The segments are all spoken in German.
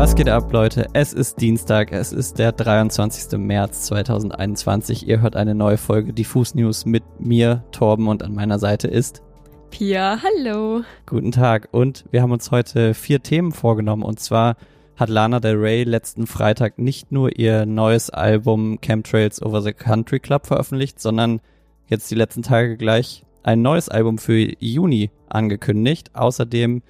Was geht ab, Leute? Es ist Dienstag, es ist der 23. März 2021. Ihr hört eine neue Folge Diffus News mit mir, Torben, und an meiner Seite ist Pia. Hallo. Guten Tag. Und wir haben uns heute vier Themen vorgenommen. Und zwar hat Lana Del Rey letzten Freitag nicht nur ihr neues Album Chemtrails Over the Country Club veröffentlicht, sondern jetzt die letzten Tage gleich ein neues Album für Juni angekündigt. Außerdem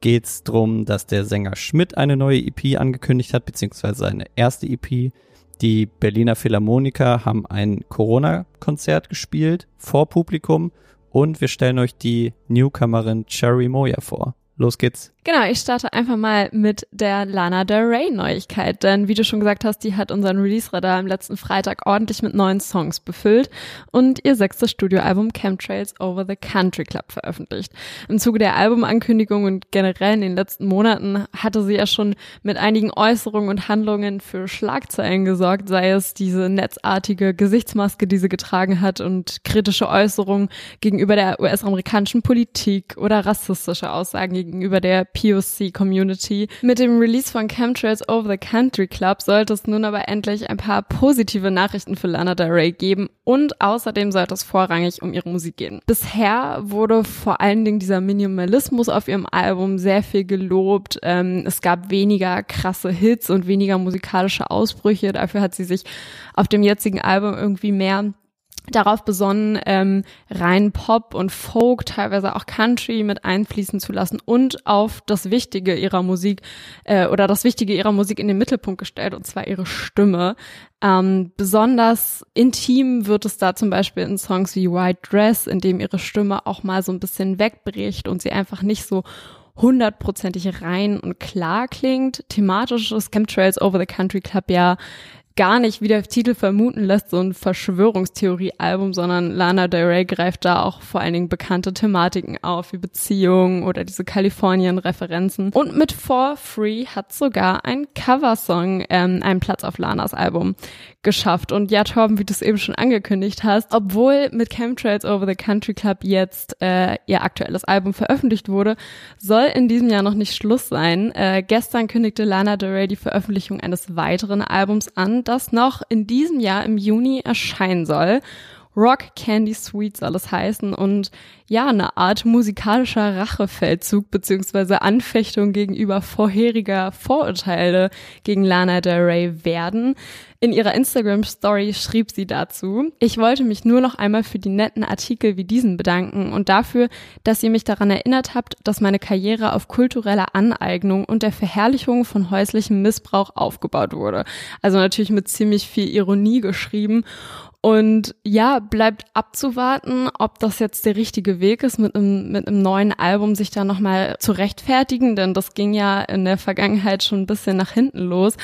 geht es darum, dass der Sänger Schmidt eine neue EP angekündigt hat, beziehungsweise seine erste EP. Die Berliner Philharmoniker haben ein Corona-Konzert gespielt vor Publikum und wir stellen euch die Newcomerin Cherry Moya vor. Los geht's. Genau, ich starte einfach mal mit der Lana Del Rey Neuigkeit, denn wie du schon gesagt hast, die hat unseren Release-Radar am letzten Freitag ordentlich mit neuen Songs befüllt und ihr sechstes Studioalbum Chemtrails Over the Country Club veröffentlicht. Im Zuge der Albumankündigung und generell in den letzten Monaten hatte sie ja schon mit einigen Äußerungen und Handlungen für Schlagzeilen gesorgt, sei es diese netzartige Gesichtsmaske, die sie getragen hat und kritische Äußerungen gegenüber der US-amerikanischen Politik oder rassistische Aussagen gegenüber der POC-Community. Mit dem Release von Chemtrails Over the Country Club sollte es nun aber endlich ein paar positive Nachrichten für Lana Del Rey geben und außerdem sollte es vorrangig um ihre Musik gehen. Bisher wurde vor allen Dingen dieser Minimalismus auf ihrem Album sehr viel gelobt. Ähm, es gab weniger krasse Hits und weniger musikalische Ausbrüche. Dafür hat sie sich auf dem jetzigen Album irgendwie mehr darauf besonnen, ähm, rein Pop und Folk, teilweise auch Country mit einfließen zu lassen und auf das Wichtige ihrer Musik äh, oder das Wichtige ihrer Musik in den Mittelpunkt gestellt, und zwar ihre Stimme. Ähm, besonders intim wird es da zum Beispiel in Songs wie White Dress, in dem ihre Stimme auch mal so ein bisschen wegbricht und sie einfach nicht so hundertprozentig rein und klar klingt. Thematisch ist Chemtrails Over the Country Club ja gar nicht, wie der Titel vermuten lässt, so ein Verschwörungstheorie-Album, sondern Lana Del Rey greift da auch vor allen Dingen bekannte Thematiken auf, wie Beziehungen oder diese Kalifornien-Referenzen. Und mit For Free hat sogar ein Coversong ähm, einen Platz auf Lanas Album geschafft. Und ja, Torben, wie du es eben schon angekündigt hast, obwohl mit Chemtrails Over the Country Club jetzt äh, ihr aktuelles Album veröffentlicht wurde, soll in diesem Jahr noch nicht Schluss sein. Äh, gestern kündigte Lana Del Rey die Veröffentlichung eines weiteren Albums an, das noch in diesem Jahr im Juni erscheinen soll. Rock Candy Sweet soll es heißen und ja, eine Art musikalischer Rachefeldzug beziehungsweise Anfechtung gegenüber vorheriger Vorurteile gegen Lana Del Rey werden. In ihrer Instagram Story schrieb sie dazu, ich wollte mich nur noch einmal für die netten Artikel wie diesen bedanken und dafür, dass ihr mich daran erinnert habt, dass meine Karriere auf kultureller Aneignung und der Verherrlichung von häuslichem Missbrauch aufgebaut wurde. Also natürlich mit ziemlich viel Ironie geschrieben und ja, bleibt abzuwarten, ob das jetzt der richtige Weg ist, mit einem, mit einem neuen Album sich da nochmal zu rechtfertigen, denn das ging ja in der Vergangenheit schon ein bisschen nach hinten los.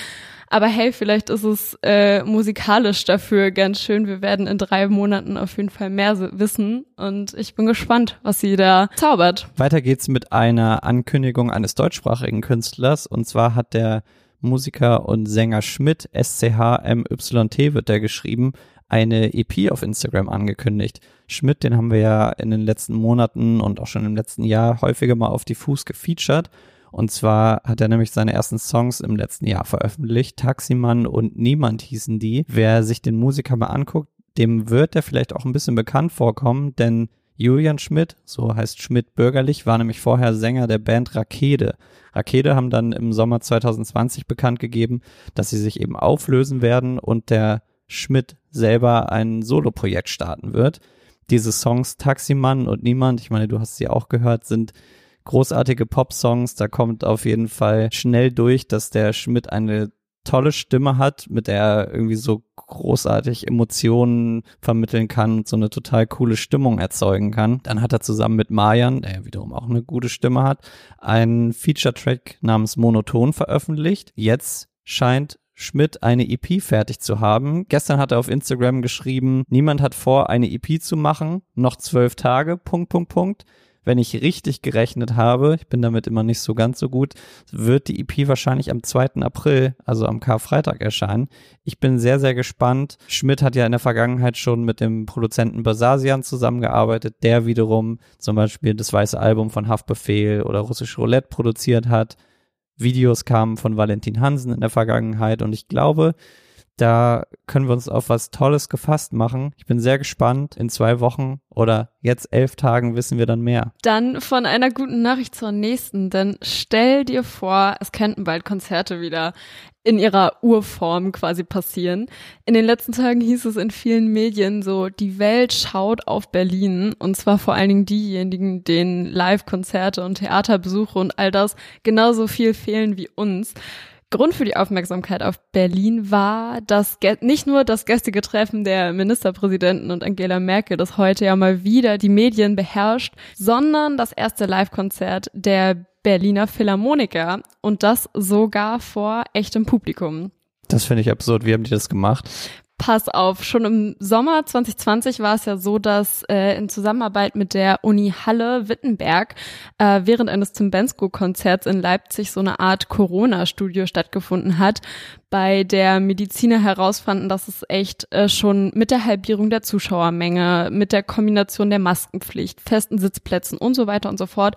Aber hey, vielleicht ist es äh, musikalisch dafür ganz schön. Wir werden in drei Monaten auf jeden Fall mehr wissen und ich bin gespannt, was sie da zaubert. Weiter geht's mit einer Ankündigung eines deutschsprachigen Künstlers und zwar hat der Musiker und Sänger Schmidt, SCHMYT wird der geschrieben, eine EP auf Instagram angekündigt. Schmidt, den haben wir ja in den letzten Monaten und auch schon im letzten Jahr häufiger mal auf Diffus gefeatured. Und zwar hat er nämlich seine ersten Songs im letzten Jahr veröffentlicht. Taximann und Niemand hießen die. Wer sich den Musiker mal anguckt, dem wird er vielleicht auch ein bisschen bekannt vorkommen, denn Julian Schmidt, so heißt Schmidt bürgerlich, war nämlich vorher Sänger der Band Rakete. Rakete haben dann im Sommer 2020 bekannt gegeben, dass sie sich eben auflösen werden und der Schmidt selber ein Soloprojekt starten wird. Diese Songs Taximann und Niemand, ich meine, du hast sie auch gehört, sind großartige Pop-Songs. Da kommt auf jeden Fall schnell durch, dass der Schmidt eine tolle Stimme hat, mit der er irgendwie so großartig Emotionen vermitteln kann und so eine total coole Stimmung erzeugen kann. Dann hat er zusammen mit Marjan, der ja wiederum auch eine gute Stimme hat, einen Feature-Track namens Monoton veröffentlicht. Jetzt scheint Schmidt eine EP fertig zu haben. Gestern hat er auf Instagram geschrieben, niemand hat vor, eine EP zu machen, noch zwölf Tage, Punkt, Punkt, Punkt. Wenn ich richtig gerechnet habe, ich bin damit immer nicht so ganz so gut, wird die EP wahrscheinlich am 2. April, also am Karfreitag erscheinen. Ich bin sehr, sehr gespannt. Schmidt hat ja in der Vergangenheit schon mit dem Produzenten Basasian zusammengearbeitet, der wiederum zum Beispiel das weiße Album von Haftbefehl oder Russisch Roulette produziert hat. Videos kamen von Valentin Hansen in der Vergangenheit und ich glaube, da können wir uns auf was Tolles gefasst machen. Ich bin sehr gespannt. In zwei Wochen oder jetzt elf Tagen wissen wir dann mehr. Dann von einer guten Nachricht zur nächsten, denn stell dir vor, es könnten bald Konzerte wieder in ihrer Urform quasi passieren. In den letzten Tagen hieß es in vielen Medien so, die Welt schaut auf Berlin und zwar vor allen Dingen diejenigen, denen Live-Konzerte und Theaterbesuche und all das genauso viel fehlen wie uns. Grund für die Aufmerksamkeit auf Berlin war, dass nicht nur das gestrige Treffen der Ministerpräsidenten und Angela Merkel, das heute ja mal wieder die Medien beherrscht, sondern das erste Live-Konzert der Berliner Philharmoniker und das sogar vor echtem Publikum. Das finde ich absurd. Wie haben die das gemacht? Pass auf, schon im Sommer 2020 war es ja so, dass äh, in Zusammenarbeit mit der Uni Halle Wittenberg äh, während eines Tim Bensko-Konzerts in Leipzig so eine Art Corona-Studio stattgefunden hat, bei der Mediziner herausfanden, dass es echt äh, schon mit der Halbierung der Zuschauermenge, mit der Kombination der Maskenpflicht, festen Sitzplätzen und so weiter und so fort,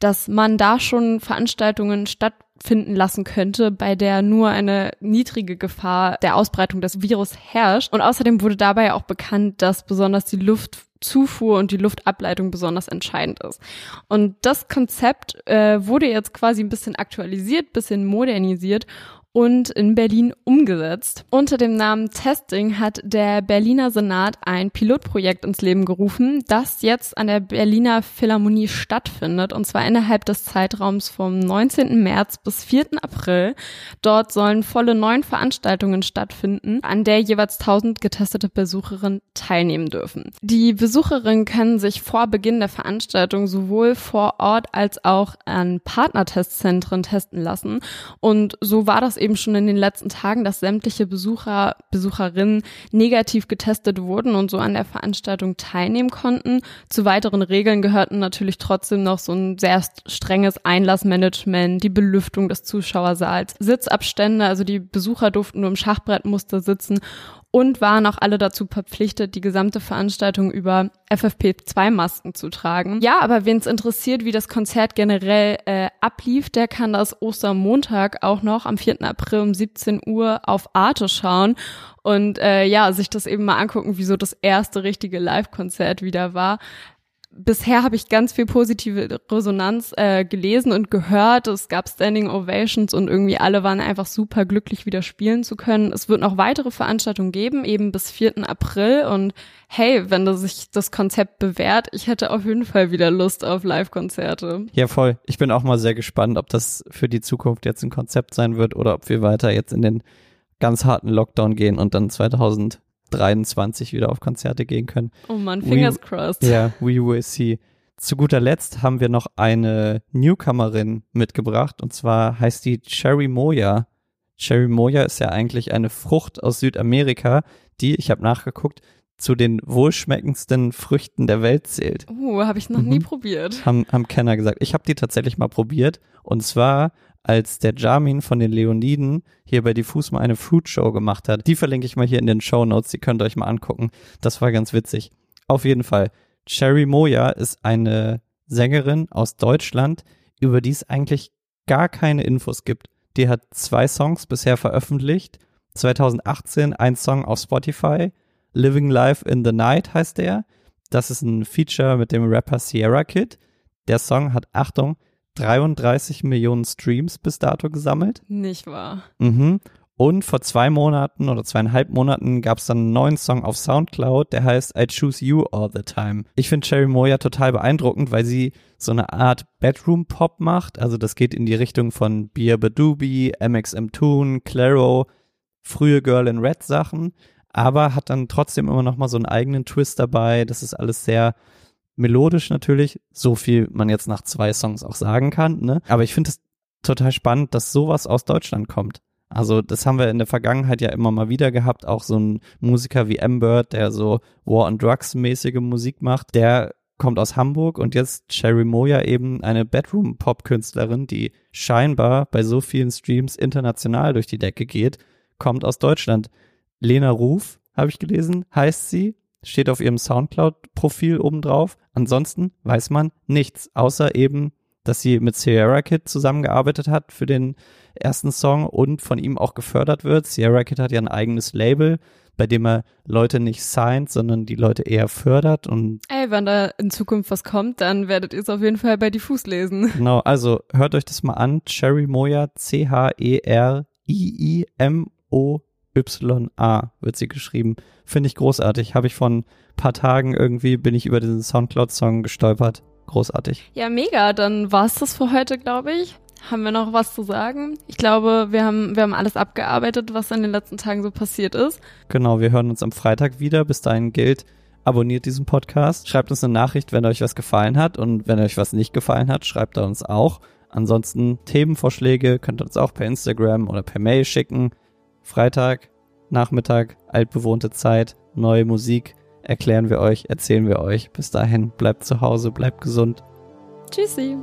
dass man da schon Veranstaltungen statt finden lassen könnte, bei der nur eine niedrige Gefahr der Ausbreitung des Virus herrscht. Und außerdem wurde dabei auch bekannt, dass besonders die Luftzufuhr und die Luftableitung besonders entscheidend ist. Und das Konzept äh, wurde jetzt quasi ein bisschen aktualisiert, bisschen modernisiert und in Berlin umgesetzt. Unter dem Namen Testing hat der Berliner Senat ein Pilotprojekt ins Leben gerufen, das jetzt an der Berliner Philharmonie stattfindet, und zwar innerhalb des Zeitraums vom 19. März bis 4. April. Dort sollen volle neun Veranstaltungen stattfinden, an der jeweils 1000 getestete Besucherinnen teilnehmen dürfen. Die Besucherinnen können sich vor Beginn der Veranstaltung sowohl vor Ort als auch an Partnertestzentren testen lassen. Und so war das eben schon in den letzten Tagen, dass sämtliche Besucher, Besucherinnen negativ getestet wurden und so an der Veranstaltung teilnehmen konnten. Zu weiteren Regeln gehörten natürlich trotzdem noch so ein sehr strenges Einlassmanagement, die Belüftung des Zuschauersaals, Sitzabstände, also die Besucher durften nur im Schachbrettmuster sitzen und waren auch alle dazu verpflichtet, die gesamte Veranstaltung über FFP2-Masken zu tragen. Ja, aber wen es interessiert, wie das Konzert generell äh, ablief, der kann das Ostermontag auch noch am 4. April um 17 Uhr auf Arte schauen und äh, ja, sich das eben mal angucken, wie so das erste richtige Live-Konzert wieder war bisher habe ich ganz viel positive Resonanz äh, gelesen und gehört. Es gab Standing Ovations und irgendwie alle waren einfach super glücklich, wieder spielen zu können. Es wird noch weitere Veranstaltungen geben, eben bis 4. April. Und hey, wenn das sich das Konzept bewährt, ich hätte auf jeden Fall wieder Lust auf Live-Konzerte. Ja, voll. Ich bin auch mal sehr gespannt, ob das für die Zukunft jetzt ein Konzept sein wird oder ob wir weiter jetzt in den ganz harten Lockdown gehen und dann 2000 23 wieder auf Konzerte gehen können. Oh man, fingers we, crossed. Ja, we will see. Zu guter Letzt haben wir noch eine Newcomerin mitgebracht und zwar heißt die Cherry Moya. Cherry Moya ist ja eigentlich eine Frucht aus Südamerika, die, ich habe nachgeguckt, zu den wohlschmeckendsten Früchten der Welt zählt. Uh, habe ich noch mhm. nie probiert. Haben, haben Kenner gesagt. Ich habe die tatsächlich mal probiert und zwar als der Jamin von den Leoniden hier bei Diffus mal eine Fruit Show gemacht hat. Die verlinke ich mal hier in den Show Notes, die könnt ihr euch mal angucken. Das war ganz witzig. Auf jeden Fall. Cherry Moya ist eine Sängerin aus Deutschland, über die es eigentlich gar keine Infos gibt. Die hat zwei Songs bisher veröffentlicht. 2018 ein Song auf Spotify. Living Life in the Night heißt der. Das ist ein Feature mit dem Rapper Sierra Kid. Der Song hat, Achtung, 33 Millionen Streams bis dato gesammelt. Nicht wahr. Mhm. Und vor zwei Monaten oder zweieinhalb Monaten gab es dann einen neuen Song auf Soundcloud, der heißt I Choose You All the Time. Ich finde Cherry Moya total beeindruckend, weil sie so eine Art Bedroom-Pop macht. Also das geht in die Richtung von Bia Badoobie, MXM Toon, Claro, frühe Girl in Red Sachen, aber hat dann trotzdem immer noch mal so einen eigenen Twist dabei. Das ist alles sehr melodisch natürlich, so viel man jetzt nach zwei Songs auch sagen kann, ne? Aber ich finde es total spannend, dass sowas aus Deutschland kommt. Also das haben wir in der Vergangenheit ja immer mal wieder gehabt, auch so ein Musiker wie Ambert, der so War on Drugs mäßige Musik macht, der kommt aus Hamburg und jetzt Cherry Moya eben eine Bedroom-Pop-Künstlerin, die scheinbar bei so vielen Streams international durch die Decke geht, kommt aus Deutschland. Lena Ruf, habe ich gelesen, heißt sie, steht auf ihrem Soundcloud-Profil obendrauf. Ansonsten weiß man nichts, außer eben, dass sie mit Sierra Kid zusammengearbeitet hat für den ersten Song und von ihm auch gefördert wird. Sierra Kid hat ja ein eigenes Label, bei dem er Leute nicht signed, sondern die Leute eher fördert und Ey, wenn da in Zukunft was kommt, dann werdet ihr es auf jeden Fall bei Diffus lesen. Genau, also hört euch das mal an. Cherry Moya, C-H-E-R-I-I-M-O-Y-A wird sie geschrieben. Finde ich großartig. Habe ich von paar Tagen irgendwie, bin ich über diesen Soundcloud-Song gestolpert. Großartig. Ja, mega. Dann war's das für heute, glaube ich. Haben wir noch was zu sagen? Ich glaube, wir haben, wir haben alles abgearbeitet, was in den letzten Tagen so passiert ist. Genau, wir hören uns am Freitag wieder. Bis dahin gilt, abonniert diesen Podcast, schreibt uns eine Nachricht, wenn euch was gefallen hat und wenn euch was nicht gefallen hat, schreibt er uns auch. Ansonsten Themenvorschläge könnt ihr uns auch per Instagram oder per Mail schicken. Freitag, Nachmittag, altbewohnte Zeit, neue Musik erklären wir euch, erzählen wir euch. Bis dahin, bleibt zu Hause, bleibt gesund. Tschüssi.